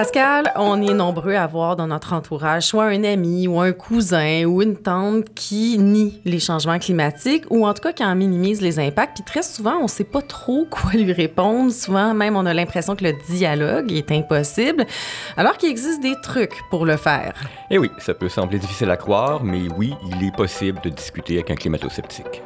Pascal, on est nombreux à voir dans notre entourage soit un ami ou un cousin ou une tante qui nie les changements climatiques ou en tout cas qui en minimise les impacts. Puis très souvent, on ne sait pas trop quoi lui répondre. Souvent, même, on a l'impression que le dialogue est impossible, alors qu'il existe des trucs pour le faire. Eh oui, ça peut sembler difficile à croire, mais oui, il est possible de discuter avec un climato-sceptique.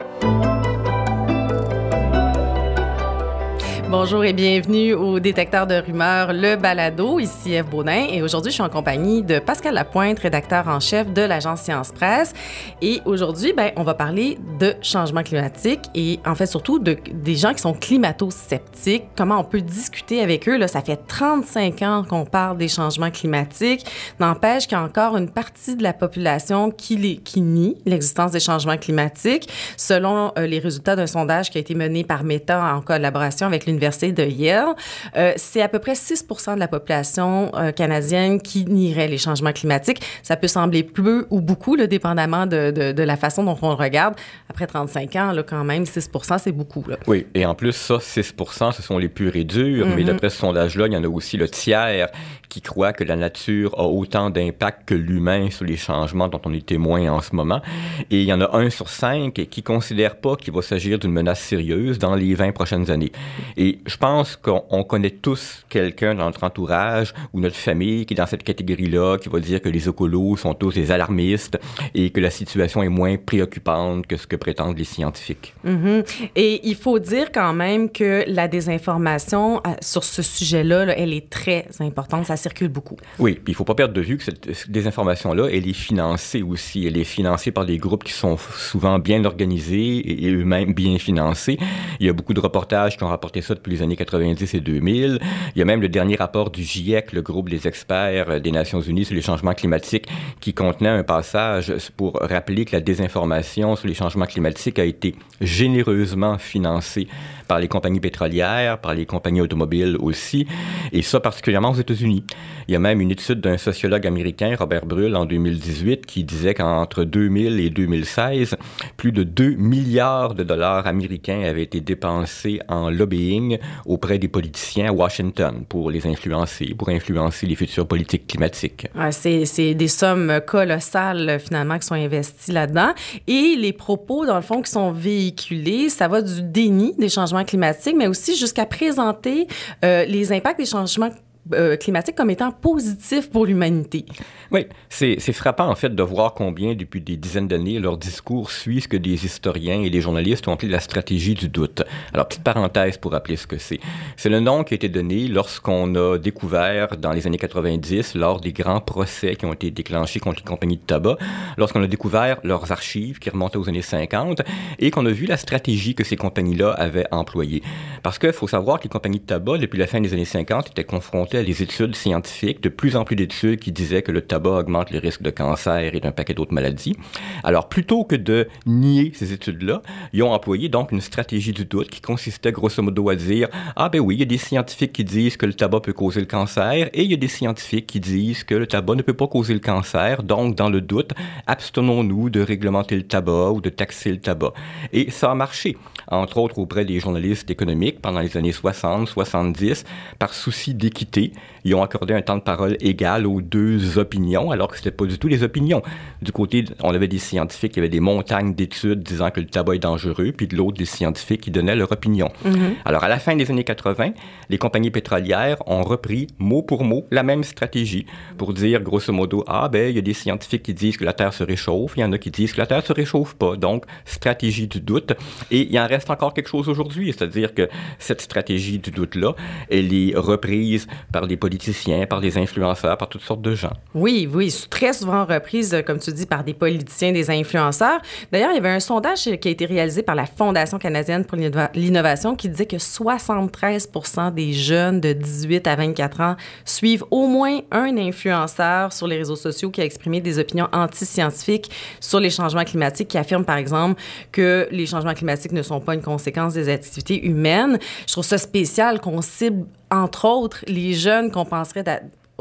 Bonjour et bienvenue au détecteur de rumeurs, le balado. Ici Eve Baudin et aujourd'hui, je suis en compagnie de Pascal Lapointe, rédacteur en chef de l'agence Science Presse. Et aujourd'hui, ben, on va parler de changement climatique et en fait surtout de, des gens qui sont climato-sceptiques. Comment on peut discuter avec eux. Là, ça fait 35 ans qu'on parle des changements climatiques. N'empêche qu'il y a encore une partie de la population qui, les, qui nie l'existence des changements climatiques. Selon euh, les résultats d'un sondage qui a été mené par Meta en collaboration avec l'Université de Yale, euh, c'est à peu près 6% de la population euh, canadienne qui nierait les changements climatiques. Ça peut sembler peu ou beaucoup, là, dépendamment de, de, de, la façon dont on le regarde. Après 35 ans, là, quand même, 6% c'est beaucoup. Là. Oui, et en plus, ça, 6 ce sont les purs et durs, mais mm-hmm. d'après ce sondage-là, il y en a aussi le tiers qui croit que la nature a autant d'impact que l'humain sur les changements dont on est témoin en ce moment. Et il y en a un sur cinq qui considère pas qu'il va s'agir d'une menace sérieuse dans les 20 prochaines années. Et je pense qu'on connaît tous quelqu'un dans notre entourage ou notre famille qui est dans cette catégorie-là, qui va dire que les écolos sont tous des alarmistes et que la situation est moins préoccupante que ce que prétendent les scientifiques. Mm-hmm. Et il faut dire quand même que la désinformation euh, sur ce sujet-là, là, elle est très importante. Ça circule beaucoup. Oui, puis il faut pas perdre de vue que cette désinformation-là, elle est financée aussi. Elle est financée par des groupes qui sont souvent bien organisés et eux-mêmes bien financés. Il y a beaucoup de reportages qui ont rapporté ça depuis les années 90 et 2000. Il y a même le dernier rapport du GIEC, le groupe des experts des Nations Unies sur les changements climatiques, qui contenait un passage pour rappeler que la désinformation sur les changements climatiques a été généreusement financée par les compagnies pétrolières, par les compagnies automobiles aussi, et ça particulièrement aux États-Unis. Il y a même une étude d'un sociologue américain, Robert Brull, en 2018, qui disait qu'entre 2000 et 2016, plus de 2 milliards de dollars américains avaient été dépensés en lobbying auprès des politiciens à Washington pour les influencer, pour influencer les futures politiques climatiques. C'est des sommes colossales, finalement, qui sont investies là-dedans. Et les propos, dans le fond, qui sont véhiculés, ça va du déni des changements mais aussi jusqu'à présenter euh, les impacts des changements euh, climatique comme étant positif pour l'humanité. Oui, c'est frappant en fait de voir combien depuis des dizaines d'années leur discours suit ce que des historiens et des journalistes ont appelé la stratégie du doute. Alors petite parenthèse pour rappeler ce que c'est. C'est le nom qui a été donné lorsqu'on a découvert dans les années 90 lors des grands procès qui ont été déclenchés contre les compagnies de tabac, lorsqu'on a découvert leurs archives qui remontaient aux années 50 et qu'on a vu la stratégie que ces compagnies-là avaient employée. Parce qu'il faut savoir que les compagnies de tabac depuis la fin des années 50 étaient confrontées à des études scientifiques, de plus en plus d'études qui disaient que le tabac augmente les risques de cancer et d'un paquet d'autres maladies. Alors, plutôt que de nier ces études-là, ils ont employé donc une stratégie du doute qui consistait grosso modo à dire Ah, ben oui, il y a des scientifiques qui disent que le tabac peut causer le cancer et il y a des scientifiques qui disent que le tabac ne peut pas causer le cancer. Donc, dans le doute, abstenons-nous de réglementer le tabac ou de taxer le tabac. Et ça a marché, entre autres auprès des journalistes économiques pendant les années 60, 70, par souci d'équité ils ont accordé un temps de parole égal aux deux opinions, alors que c'était pas du tout les opinions. Du côté, on avait des scientifiques qui avaient des montagnes d'études disant que le tabac est dangereux, puis de l'autre, des scientifiques qui donnaient leur opinion. Mm-hmm. Alors, à la fin des années 80, les compagnies pétrolières ont repris mot pour mot la même stratégie pour dire, grosso modo, ah ben, il y a des scientifiques qui disent que la Terre se réchauffe, il y en a qui disent que la Terre se réchauffe pas. Donc, stratégie du doute. Et il en reste encore quelque chose aujourd'hui, c'est-à-dire que cette stratégie du doute-là, elle est reprise par des politiciens, par des influenceurs, par toutes sortes de gens. Oui, oui, très souvent reprise, comme tu dis, par des politiciens, des influenceurs. D'ailleurs, il y avait un sondage qui a été réalisé par la Fondation canadienne pour l'innovation qui disait que 73 des jeunes de 18 à 24 ans suivent au moins un influenceur sur les réseaux sociaux qui a exprimé des opinions anti-scientifiques sur les changements climatiques, qui affirme, par exemple, que les changements climatiques ne sont pas une conséquence des activités humaines. Je trouve ça spécial qu'on cible entre autres, les jeunes qu'on penserait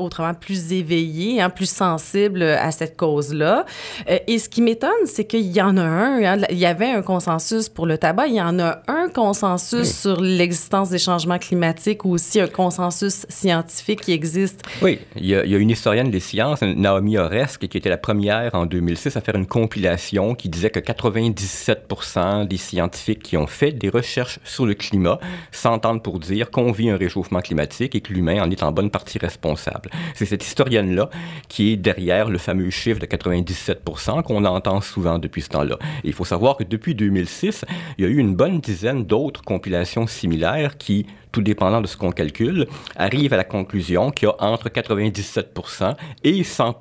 autrement plus éveillés, hein, plus sensibles à cette cause-là. Euh, et ce qui m'étonne, c'est qu'il y en a un. Hein, il y avait un consensus pour le tabac. Il y en a un consensus sur l'existence des changements climatiques ou aussi un consensus scientifique qui existe. Oui, il y a, il y a une historienne des sciences, Naomi Oreskes, qui était la première en 2006 à faire une compilation qui disait que 97 des scientifiques qui ont fait des recherches sur le climat s'entendent pour dire qu'on vit un réchauffement climatique et que l'humain en est en bonne partie responsable. C'est cette historienne-là qui est derrière le fameux chiffre de 97% qu'on entend souvent depuis ce temps-là. Et il faut savoir que depuis 2006, il y a eu une bonne dizaine d'autres compilations similaires qui tout dépendant de ce qu'on calcule, arrive à la conclusion qu'il y a entre 97 et 100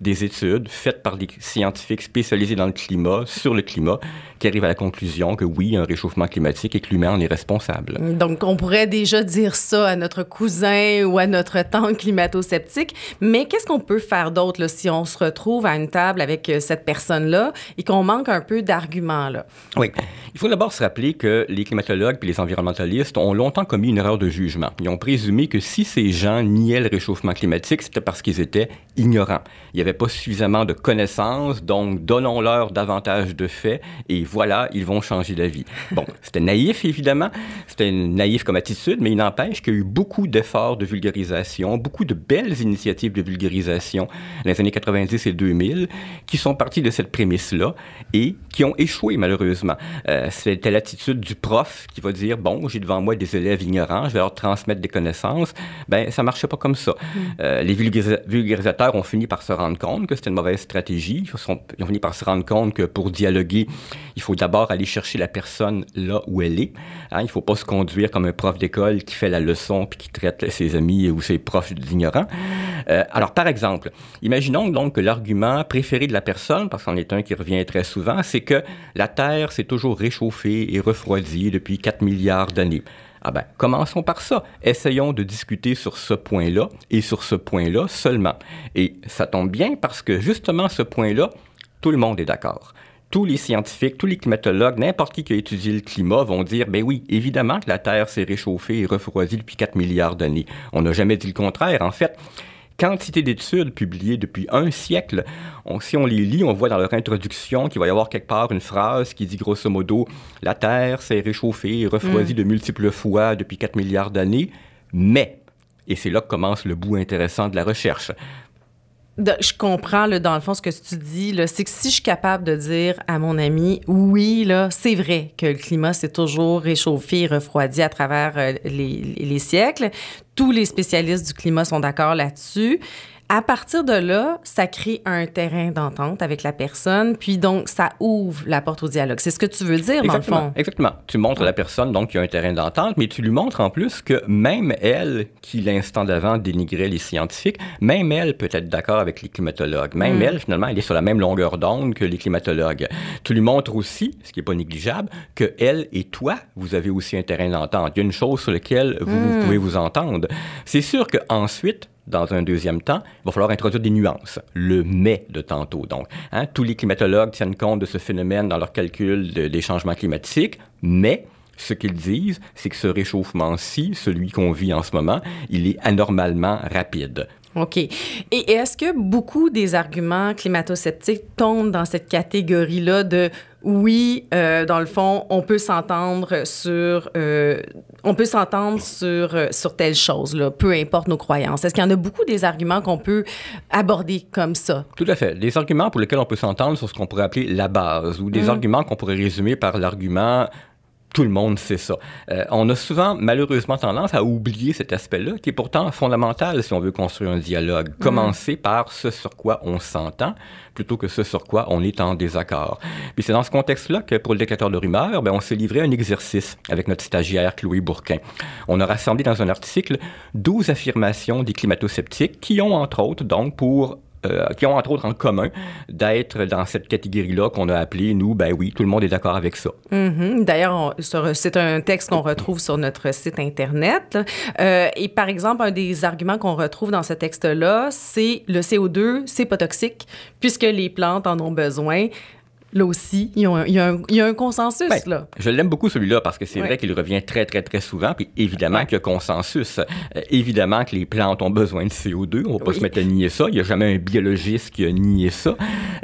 des études faites par des scientifiques spécialisés dans le climat, sur le climat, qui arrivent à la conclusion que oui, un réchauffement climatique et que l'humain en est responsable. Donc, on pourrait déjà dire ça à notre cousin ou à notre tante climato-sceptique, mais qu'est-ce qu'on peut faire d'autre si on se retrouve à une table avec euh, cette personne-là et qu'on manque un peu d'arguments? Là? Oui. Il faut d'abord se rappeler que les climatologues et les environnementalistes ont longtemps commis une erreur de jugement. Ils ont présumé que si ces gens niaient le réchauffement climatique, c'était parce qu'ils étaient ignorants. Il n'y avait pas suffisamment de connaissances, donc donnons-leur davantage de faits et voilà, ils vont changer d'avis. Bon, c'était naïf, évidemment. C'était naïf comme attitude, mais il n'empêche qu'il y a eu beaucoup d'efforts de vulgarisation, beaucoup de belles initiatives de vulgarisation dans les années 90 et 2000 qui sont parties de cette prémisse-là et qui ont échoué, malheureusement. Euh, c'était l'attitude du prof qui va dire, bon, j'ai devant moi des élèves ignorants, je vais leur transmettre des connaissances. Ben, ça marchait pas comme ça. Mm. Euh, les vulgarisateurs ont fini par se rendre compte que c'était une mauvaise stratégie. Ils, sont, ils, ont fini par se rendre compte que pour dialoguer, il faut d'abord aller chercher la personne là où elle est. Hein, il faut pas se conduire comme un prof d'école qui fait la leçon puis qui traite ses amis ou ses profs d'ignorants. Euh, alors, par exemple, imaginons donc que l'argument préféré de la personne, parce qu'en est un qui revient très souvent, c'est que la Terre s'est toujours réchauffée et refroidie depuis 4 milliards d'années. Ah ben, commençons par ça. Essayons de discuter sur ce point-là et sur ce point-là seulement. Et ça tombe bien parce que justement ce point-là, tout le monde est d'accord tous les scientifiques, tous les climatologues, n'importe qui qui a étudié le climat vont dire, ben oui, évidemment que la Terre s'est réchauffée et refroidie depuis 4 milliards d'années. On n'a jamais dit le contraire. En fait, quantité d'études publiées depuis un siècle. si on les lit, on voit dans leur introduction qu'il va y avoir quelque part une phrase qui dit grosso modo La Terre s'est réchauffée et refroidie mm. de multiples fois depuis 4 milliards d'années, mais, et c'est là que commence le bout intéressant de la recherche, je comprends, là, dans le fond, ce que tu dis, c'est que si je suis capable de dire à mon ami, oui, là, c'est vrai que le climat s'est toujours réchauffé et refroidi à travers euh, les, les, siècles, tous les spécialistes du climat sont d'accord là-dessus, à partir de là, ça crée un terrain d'entente avec la personne, puis donc ça ouvre la porte au dialogue. C'est ce que tu veux dire, dans le fond. Exactement. Tu montres à la personne donc qu'il y a un terrain d'entente, mais tu lui montres en plus que même elle, qui l'instant d'avant dénigrait les scientifiques, même elle peut être d'accord avec les climatologues. Même mm. elle, finalement, elle est sur la même longueur d'onde que les climatologues. Tu lui montres aussi, ce qui n'est pas négligeable, que elle et toi, vous avez aussi un terrain d'entente. Il y a une chose sur laquelle vous, vous mm. pouvez vous entendre. C'est sûr qu'ensuite, dans un deuxième temps, il va falloir introduire des nuances. Le mais de tantôt, donc. Hein, tous les climatologues tiennent compte de ce phénomène dans leur calcul des changements climatiques, mais ce qu'ils disent, c'est que ce réchauffement-ci, celui qu'on vit en ce moment, il est anormalement rapide. OK. Et est-ce que beaucoup des arguments climato-sceptiques tombent dans cette catégorie-là de oui, euh, dans le fond, on peut s'entendre sur, euh, on peut s'entendre sur, euh, sur telle chose, là, peu importe nos croyances. Est-ce qu'il y en a beaucoup des arguments qu'on peut aborder comme ça? Tout à fait. Des arguments pour lesquels on peut s'entendre sur ce qu'on pourrait appeler la base ou des mm. arguments qu'on pourrait résumer par l'argument tout le monde sait ça. Euh, on a souvent, malheureusement, tendance à oublier cet aspect-là, qui est pourtant fondamental si on veut construire un dialogue. Mm. Commencer par ce sur quoi on s'entend, plutôt que ce sur quoi on est en désaccord. Puis c'est dans ce contexte-là que, pour le déclateur de rumeurs, ben, on s'est livré un exercice avec notre stagiaire Chloé Bourquin. On a rassemblé dans un article 12 affirmations des climato-sceptiques qui ont, entre autres, donc, pour euh, qui ont entre autres en commun d'être dans cette catégorie-là qu'on a appelée, nous, ben oui, tout le monde est d'accord avec ça. Mm-hmm. D'ailleurs, c'est un texte qu'on retrouve sur notre site Internet. Euh, et par exemple, un des arguments qu'on retrouve dans ce texte-là, c'est le CO2, c'est pas toxique, puisque les plantes en ont besoin là aussi, il y a un, y y a consensus. Ben, là. Je l'aime beaucoup celui-là parce que c'est Ouais. vrai qu'il revient très, très, très souvent. Puis évidemment Ouais. qu'il y a consensus. Euh, évidemment que les plantes ont besoin de CO2. On va pas Oui. se mettre à nier ça. Il n'y a jamais un biologiste qui a nié ça.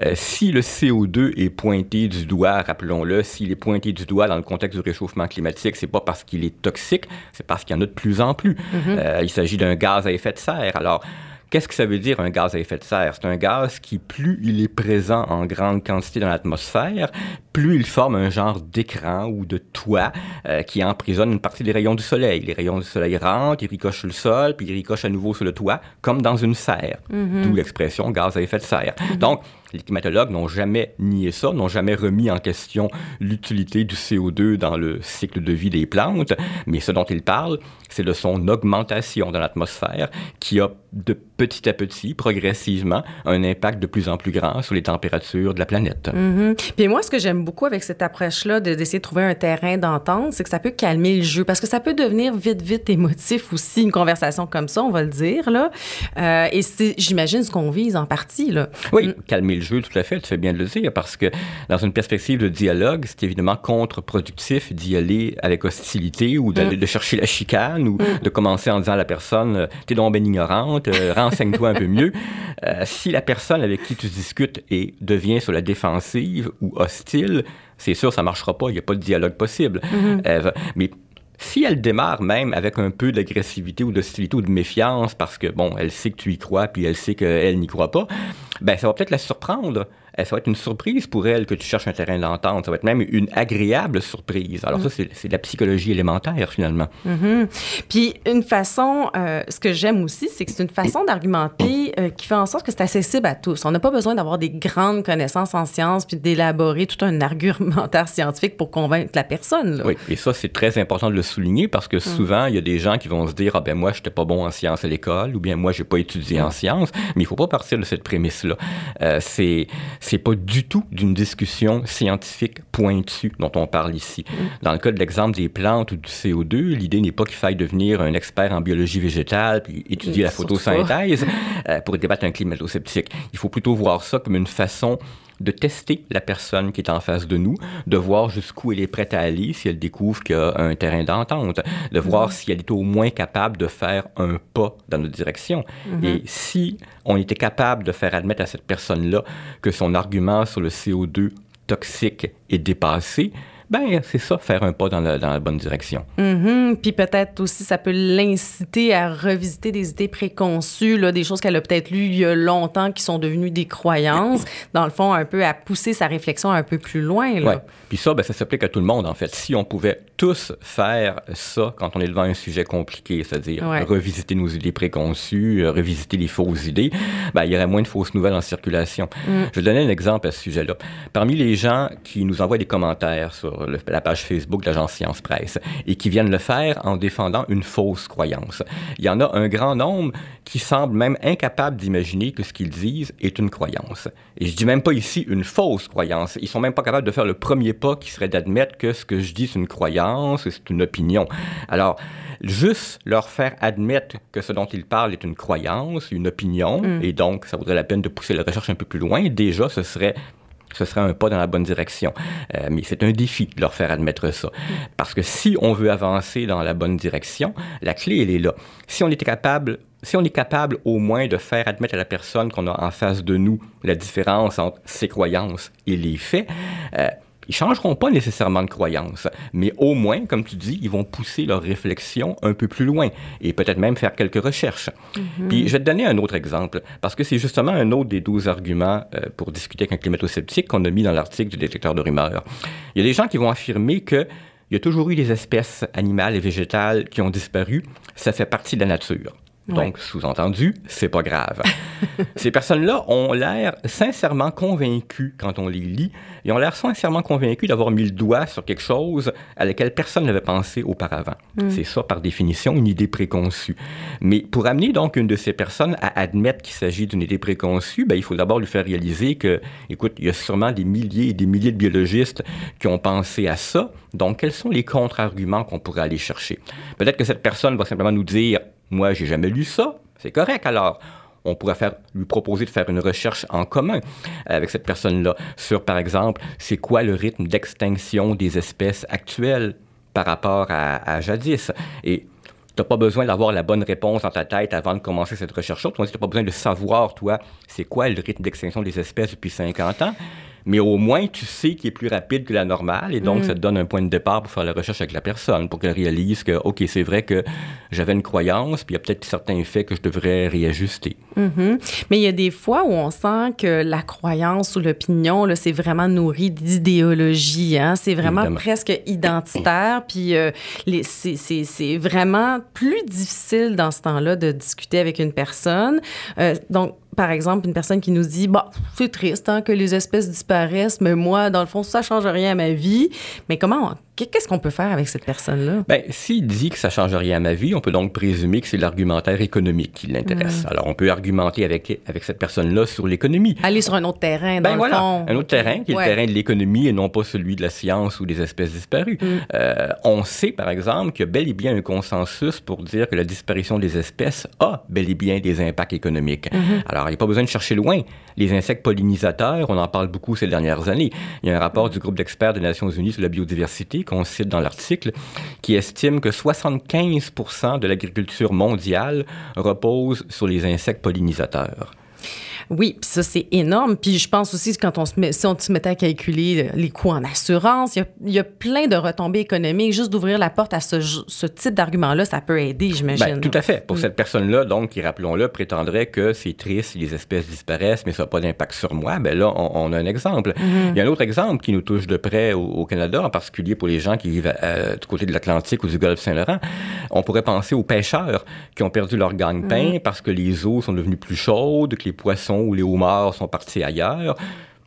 Euh, si le CO2 est pointé du doigt, rappelons-le, s'il est pointé du doigt dans le contexte du réchauffement climatique, c'est pas parce qu'il est toxique, c'est parce qu'il y en a de plus en plus. Euh, il s'agit d'un gaz à effet de serre. Alors, Qu'est-ce que ça veut dire un gaz à effet de serre? C'est un gaz qui, plus il est présent en grande quantité dans l'atmosphère, plus il forme un genre d'écran ou de toit euh, qui emprisonne une partie des rayons du soleil. Les rayons du soleil rentrent, ils ricochent sur le sol, puis ils ricochent à nouveau sur le toit, comme dans une serre. D'où l'expression gaz à effet de serre. Donc, les climatologues n'ont jamais nié ça, n'ont jamais remis en question l'utilité du CO2 dans le cycle de vie des plantes, mais ce dont ils parlent, c'est de son augmentation dans l'atmosphère qui a de petit à petit, progressivement, un impact de plus en plus grand sur les températures de la planète. Mhm. Puis moi, ce que j'aime beaucoup avec cette approche-là de- d'essayer de trouver un terrain d'entente, c'est que ça peut calmer le jeu parce que ça peut devenir vite, vite émotif aussi, une conversation comme ça, on va le dire. Là. Euh, et c'est, j'imagine, ce qu'on vise en partie. Là. Oui, calmer le jeu, tout à fait, tu fais bien de le dire, parce que dans une perspective de dialogue, c'est évidemment contre-productif d'y aller avec hostilité ou d'aller de chercher la chicane ou de commencer en disant à la personne euh, T'es donc bien ignorante, euh, renseigne-toi un peu mieux. Euh, si la personne avec qui tu discutes et devient sur la défensive ou hostile, c'est sûr, ça marchera pas, il n'y a pas de dialogue possible. Euh, va- mais si elle démarre même avec un peu d'agressivité ou d'hostilité ou de méfiance parce que, bon, elle sait que tu y crois puis elle sait qu'elle n'y croit pas, ben ça va peut-être la surprendre. Euh, Ça va être une surprise pour elle que tu cherches un terrain d'entente. Ça va être même une agréable surprise. Alors ça, c'est c'est de la psychologie élémentaire, finalement. Mhm. Puis une façon, euh, ce que j'aime aussi, c'est que c'est une façon d'argumenter euh, qui fait en sorte que c'est accessible à tous. On n'a pas besoin d'avoir des grandes connaissances en sciences puis d'élaborer tout un argumentaire scientifique pour convaincre la personne. Là. Oui, et ça, c'est très important de le souligner parce que souvent, il y a des gens qui vont se dire Ah ben moi, je n'étais pas bon en sciences à l'école ou bien moi, j'ai pas étudié en sciences. Mais il faut pas partir de cette prémisse-là. Euh, c'est c'est pas du tout d'une discussion scientifique pointue dont on parle ici. Dans le cas de l'exemple des plantes ou du CO2, l'idée n'est pas qu'il faille devenir un expert en biologie végétale puis étudier la photosynthèse euh, pour débattre un climato-sceptique. Il faut plutôt voir ça comme une façon de tester la personne qui est en face de nous, de voir jusqu'où elle est prête à aller si elle découvre qu'il y a un terrain d'entente, de voir si elle est au moins capable de faire un pas dans notre direction. Et si on était capable de faire admettre à cette personne-là que son argument sur le CO2 toxique est dépassé, ben c'est ça, faire un pas dans la, dans la bonne direction. Mhm. Puis peut-être aussi, ça peut l'inciter à revisiter des idées préconçues, là, des choses qu'elle a peut-être lues il y a longtemps qui sont devenues des croyances. Dans le fond, un peu à pousser sa réflexion un peu plus loin. Là. Ouais. Puis ça, ben, ça s'applique à tout le monde, en fait. Si on pouvait tous faire ça quand on est devant un sujet compliqué, c'est-à-dire Ouais. revisiter nos idées préconçues, euh, revisiter les fausses idées, ben, il y aurait moins de fausses nouvelles en circulation. Je vais donner un exemple à ce sujet-là. Parmi les gens qui nous envoient des commentaires sur le- la page Facebook de l'agence Science Presse et qui viennent le faire en défendant une fausse croyance, il y en a un grand nombre qui semblent même incapables d'imaginer que ce qu'ils disent est une croyance. Et je dis même pas ici une fausse croyance. Ils sont même pas capables de faire le premier pas qui serait d'admettre que ce que je dis c'est une croyance, c'est une opinion. Alors, juste leur faire admettre que ce dont ils parlent est une croyance, une opinion, et donc ça vaudrait la peine de pousser la recherche un peu plus loin, déjà ce serait ce serait un pas dans la bonne direction. Euh, mais c'est un défi de leur faire admettre ça. Parce que si on veut avancer dans la bonne direction, la clé, elle est là. Si on était capable, si on est capable au moins de faire admettre à la personne qu'on a en face de nous la différence entre ses croyances et les faits, euh, ils changeront pas nécessairement de croyance, mais au moins, comme tu dis, ils vont pousser leur réflexion un peu plus loin et peut-être même faire quelques recherches. Puis je vais te donner un autre exemple, parce que c'est justement un autre des 12 arguments euh, pour discuter avec un climato-sceptique qu'on a mis dans l'article du détecteur de rumeurs. Il y a des gens qui vont affirmer que il y a toujours eu des espèces animales et végétales qui ont disparu, ça fait partie de la nature. Donc, sous-entendu, c'est pas grave. Ces personnes-là ont l'air sincèrement convaincus quand on les lit. Ils ont l'air sincèrement convaincus d'avoir mis le doigt sur quelque chose à laquelle personne n'avait pensé auparavant. C'est ça, par définition, une idée préconçue. Mais pour amener donc une de ces personnes à admettre qu'il s'agit d'une idée préconçue, ben, il faut d'abord lui faire réaliser que, écoute, il y a sûrement des milliers et des milliers de biologistes qui ont pensé à ça. Donc, quels sont les contre-arguments qu'on pourrait aller chercher? Peut-être que cette personne va simplement nous dire moi, j'ai jamais lu ça. C'est correct alors. on pourrait lui proposer de faire une recherche en commun avec cette personne-là sur, par exemple, c'est quoi le rythme d'extinction des espèces actuelles par rapport à, à jadis. Et tu n'as pas besoin d'avoir la bonne réponse dans ta tête avant de commencer cette recherche-là. Tu n'as pas besoin de savoir, toi, c'est quoi le rythme d'extinction des espèces depuis 50 ans mais au moins tu sais qu'il est plus rapide que la normale et donc mm. ça te donne un point de départ pour faire la recherche avec la personne, pour qu'elle réalise que, OK, c'est vrai que j'avais une croyance, puis il y a peut-être certains faits que je devrais réajuster. Mm-hmm. Mais il y a des fois où on sent que la croyance ou l'opinion, c'est vraiment nourri d'idéologie, hein? c'est vraiment presque identitaire, puis euh, c'est vraiment plus difficile dans ce temps-là de discuter avec une personne. Euh, donc, par exemple, une personne qui nous dit Bah, c'est triste hein, que les espèces disparaissent, mais moi, dans le fond, ça change rien à ma vie. Mais comment Qu'est-ce qu'on peut faire avec cette personne-là? Bien, s'il dit que ça ne change rien à ma vie, on peut donc présumer que c'est l'argumentaire économique qui l'intéresse. Alors, on peut argumenter avec, avec cette personne-là sur l'économie. Aller sur un autre terrain, dans ben le fond. Un autre terrain qui est le terrain de l'économie et non pas celui de la science ou des espèces disparues. Mm. Euh, on sait, par exemple, qu'il y a bel et bien un consensus pour dire que la disparition des espèces a bel et bien des impacts économiques. Mm-hmm. Alors, il n'y a pas besoin de chercher loin. Les insectes pollinisateurs, on en parle beaucoup ces dernières années. Il y a un rapport du groupe d'experts des Nations Unies sur la biodiversité qu'on cite dans l'article, qui estime que 75% de l'agriculture mondiale repose sur les insectes pollinisateurs. Oui, puis ça, c'est énorme. Puis je pense aussi que quand on se met, si on se mettait à calculer les coûts en assurance, il y a, plein de retombées économiques. Juste d'ouvrir la porte à ce, ce type d'argument-là, ça peut aider, j'imagine. Ben, tout à fait. Pour mm. cette personne-là, donc, qui, rappelons-le, prétendrait que c'est triste si les espèces disparaissent, mais ça n'a pas d'impact sur moi, ben là, on, a un exemple. Mm-hmm. Il y a un autre exemple qui nous touche de près au, Canada, en particulier pour les gens qui vivent euh, du côté de l'Atlantique ou du Golfe Saint-Laurent. On pourrait penser aux pêcheurs qui ont perdu leur gagne-pain mm. parce que les eaux sont devenues plus chaudes, que les poissons où les homards sont partis ailleurs.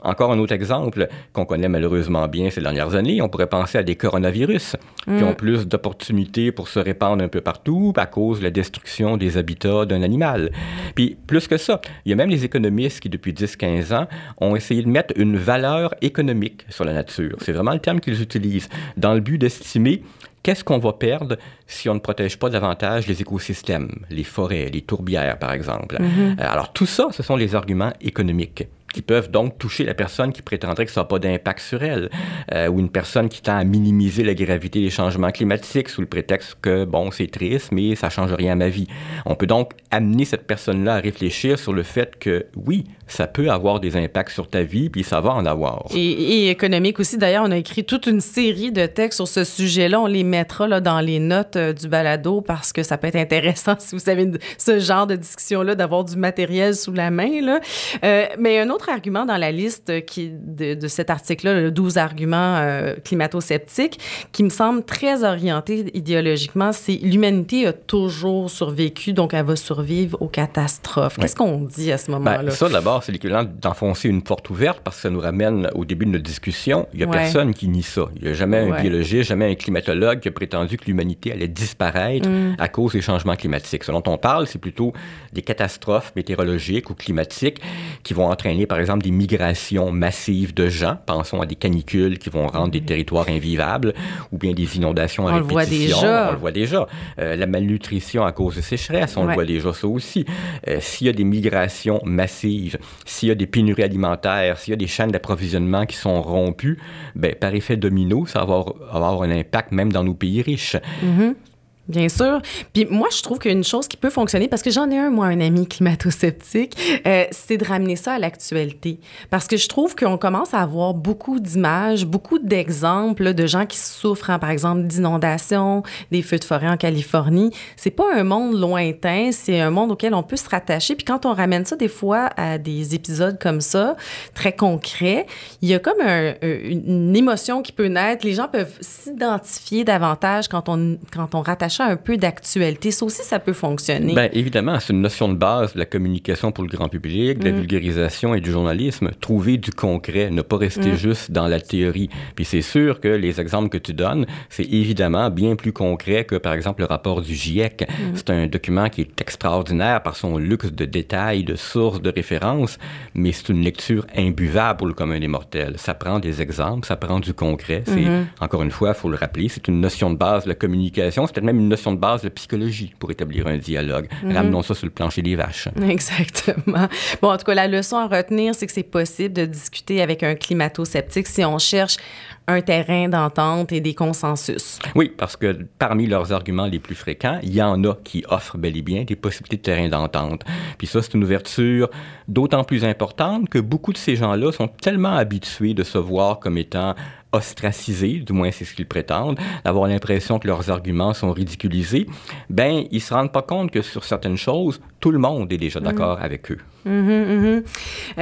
Encore un autre exemple qu'on connaît malheureusement bien ces dernières années, on pourrait penser à des coronavirus qui mm. ont plus d'opportunités pour se répandre un peu partout à cause de la destruction des habitats d'un animal. Puis plus que ça, il y a même les économistes qui depuis 10-15 ans ont essayé de mettre une valeur économique sur la nature. C'est vraiment le terme qu'ils utilisent dans le but d'estimer qu'est-ce qu'on va perdre si on ne protège pas davantage les écosystèmes, les forêts, les tourbières, par exemple? Mm-hmm. Euh, alors, tout ça, ce sont les arguments économiques qui peuvent donc toucher la personne qui prétendrait que ça n'a pas d'impact sur elle, euh, ou une personne qui tend à minimiser la gravité des changements climatiques sous le prétexte que, bon, c'est triste, mais ça change rien à ma vie. On peut donc amener cette personne-là à réfléchir sur le fait que, oui, ça peut avoir des impacts sur ta vie, puis ça va en avoir. Et, économique aussi. D'ailleurs, on a écrit toute une série de textes sur ce sujet-là. On les mettra là, dans les notes euh, du balado parce que ça peut être intéressant si vous avez ce genre de discussion-là, d'avoir du matériel sous la main. Là. Euh, mais un autre argument dans la liste qui, de, cet article-là, le 12 arguments euh, climato-sceptiques, qui me semble très orienté idéologiquement, c'est l'humanité a toujours survécu, donc elle va survivre aux catastrophes. Qu'est-ce qu'on dit à ce ben, moment-là? ça, d'abord, c'est l'équivalent d'enfoncer une porte ouverte parce que ça nous ramène au début de notre discussion. Il n'y a personne qui nie ça. Il n'y a jamais un biologiste, jamais un climatologue qui a prétendu que l'humanité allait disparaître mm. à cause des changements climatiques. Ce dont on parle, c'est plutôt des catastrophes météorologiques ou climatiques qui vont entraîner, par exemple, des migrations massives de gens. Pensons à des canicules qui vont rendre des territoires invivables ou bien des inondations à on répétition. Le voit déjà. On le voit déjà. Euh, la malnutrition à cause de sécheresse, on le voit déjà ça aussi. Euh, s'il y a des migrations massives, s'il y a des pénuries alimentaires, s'il y a des chaînes d'approvisionnement qui sont rompues, ben, par effet domino, ça va avoir, un impact même dans nos pays riches. Mm-hmm. Bien sûr. Puis moi, je trouve qu'une chose qui peut fonctionner, parce que j'en ai un, moi, un ami climato-sceptique, euh, c'est de ramener ça à l'actualité. Parce que je trouve qu'on commence à avoir beaucoup d'images, beaucoup d'exemples de gens qui souffrent, hein, par exemple, d'inondations, des feux de forêt en Californie. C'est pas un monde lointain, c'est un monde auquel on peut se rattacher. Puis quand on ramène ça des fois à des épisodes comme ça, très concrets, il y a comme une émotion qui peut naître. Les gens peuvent s'identifier davantage quand on, quand on rattache un peu d'actualité. Ça aussi, ça peut fonctionner. Bien, évidemment, c'est une notion de base de la communication pour le grand public, de la mm. vulgarisation et du journalisme. Trouver du concret, ne pas rester mm. juste dans la théorie. Puis c'est sûr que les exemples que tu donnes, c'est évidemment bien plus concret que, par exemple, le rapport du GIEC. Mm. C'est un document qui est extraordinaire par son luxe de détails, de sources, de références, mais c'est une lecture imbuvable pour le commun des mortels. Ça prend des exemples, ça prend du concret. C'est, mm-hmm. encore une fois, il faut le rappeler, c'est une notion de base de la communication. C'est peut-être même une notion de base de psychologie pour établir un dialogue. Mhm. Ramenons ça sur le plancher des vaches. Exactement. Bon, en tout cas, la leçon à retenir, c'est que c'est possible de discuter avec un climato-sceptique si on cherche un terrain d'entente et des consensus. Oui, parce que parmi leurs arguments les plus fréquents, il y en a qui offrent bel et bien des possibilités de terrain d'entente. Puis ça, c'est une ouverture d'autant plus importante que beaucoup de ces gens-là sont tellement habitués de se voir comme étant ostracisés, du moins c'est ce qu'ils prétendent, d'avoir l'impression que leurs arguments sont ridiculisés, ben ils se rendent pas compte que sur certaines choses, tout le monde est déjà mm. d'accord avec eux. Mm-hmm, mm-hmm.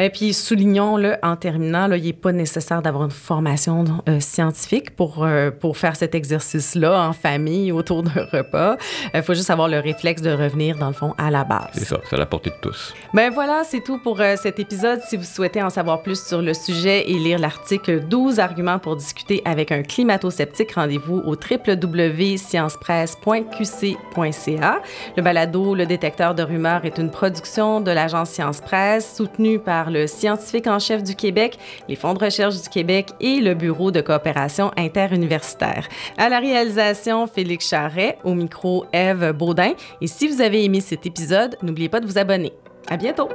Et puis soulignons le en terminant, là, il n'est pas nécessaire d'avoir une formation euh, scientifique pour euh, pour faire cet exercice-là en famille autour d'un repas. Il faut juste avoir le réflexe de revenir dans le fond à la base. C'est ça, c'est à la portée de tous. Ben voilà, c'est tout pour euh, cet épisode. Si vous souhaitez en savoir plus sur le sujet et lire l'article 12 arguments pour discuter avec un climato-sceptique, rendez-vous au www.sciencepresse.qc.ca. Le balado, le détecteur de rumeurs est une production de l'agence Science Presse, soutenue par le scientifique en chef du Québec, les fonds de recherche du Québec et le Bureau de coopération interuniversitaire. À la réalisation, Félix Charret, au micro, Eve Baudin. Et si vous avez aimé cet épisode, n'oubliez pas de vous abonner. À bientôt!